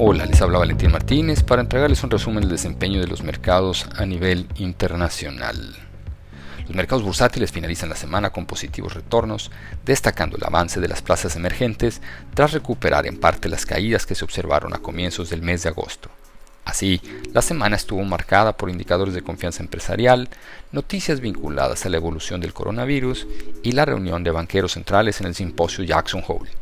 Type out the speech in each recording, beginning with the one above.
Hola, les habla Valentín Martínez para entregarles un resumen del desempeño de los mercados a nivel internacional. Los mercados bursátiles finalizan la semana con positivos retornos, destacando el avance de las plazas emergentes tras recuperar en parte las caídas que se observaron a comienzos del mes de agosto. Así, la semana estuvo marcada por indicadores de confianza empresarial, noticias vinculadas a la evolución del coronavirus y la reunión de banqueros centrales en el simposio Jackson Hole.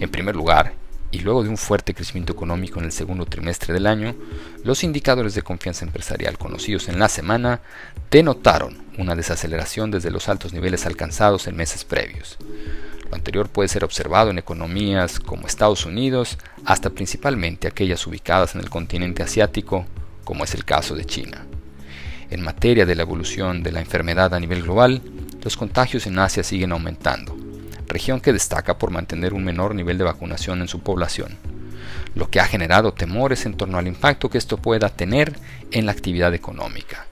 En primer lugar, y luego de un fuerte crecimiento económico en el segundo trimestre del año, los indicadores de confianza empresarial conocidos en la semana denotaron una desaceleración desde los altos niveles alcanzados en meses previos. Lo anterior puede ser observado en economías como Estados Unidos, hasta principalmente aquellas ubicadas en el continente asiático, como es el caso de China. En materia de la evolución de la enfermedad a nivel global, los contagios en Asia siguen aumentando, región que destaca por mantener un menor nivel de vacunación en su población, lo que ha generado temores en torno al impacto que esto pueda tener en la actividad económica.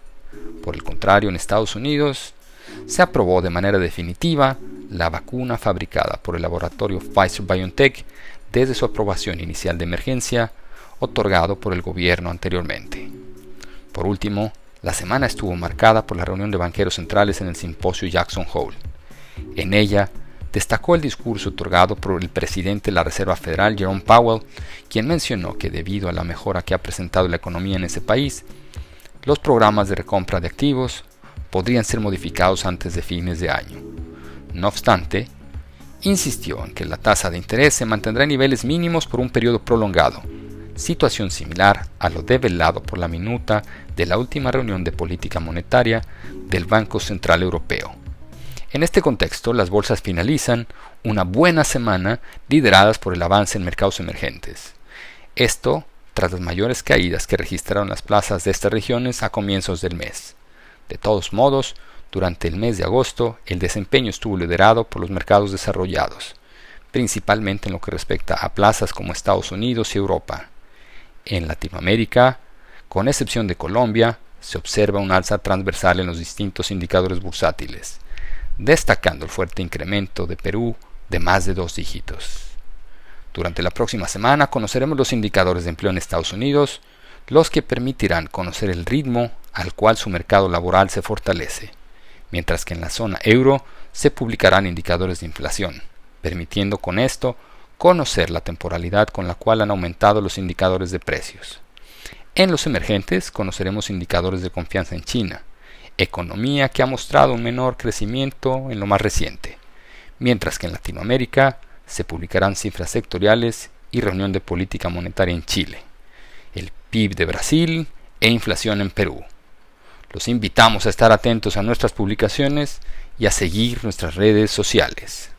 Por el contrario, en Estados Unidos se aprobó de manera definitiva la vacuna fabricada por el laboratorio Pfizer BioNTech desde su aprobación inicial de emergencia otorgado por el gobierno anteriormente. Por último, la semana estuvo marcada por la reunión de banqueros centrales en el simposio Jackson Hole. En ella destacó el discurso otorgado por el presidente de la Reserva Federal, Jerome Powell, quien mencionó que debido a la mejora que ha presentado la economía en ese país, los programas de recompra de activos podrían ser modificados antes de fines de año. No obstante, insistió en que la tasa de interés se mantendrá en niveles mínimos por un periodo prolongado, situación similar a lo develado por la minuta de la última reunión de política monetaria del Banco Central Europeo en este contexto, las bolsas finalizan una buena semana lideradas por el avance en mercados emergentes. Esto tras las mayores caídas que registraron las plazas de estas regiones a comienzos del mes. De todos modos, durante el mes de agosto, el desempeño estuvo liderado por los mercados desarrollados, principalmente en lo que respecta a plazas como Estados Unidos y Europa. En Latinoamérica, con excepción de Colombia, se observa un alza transversal en los distintos indicadores bursátiles destacando el fuerte incremento de Perú de más de dos dígitos. Durante la próxima semana conoceremos los indicadores de empleo en Estados Unidos, los que permitirán conocer el ritmo al cual su mercado laboral se fortalece, mientras que en la zona euro se publicarán indicadores de inflación, permitiendo con esto conocer la temporalidad con la cual han aumentado los indicadores de precios. En los emergentes conoceremos indicadores de confianza en China, economía que ha mostrado un menor crecimiento en lo más reciente, mientras que en Latinoamérica se publicarán cifras sectoriales y reunión de política monetaria en Chile, el PIB de Brasil e inflación en Perú. Los invitamos a estar atentos a nuestras publicaciones y a seguir nuestras redes sociales.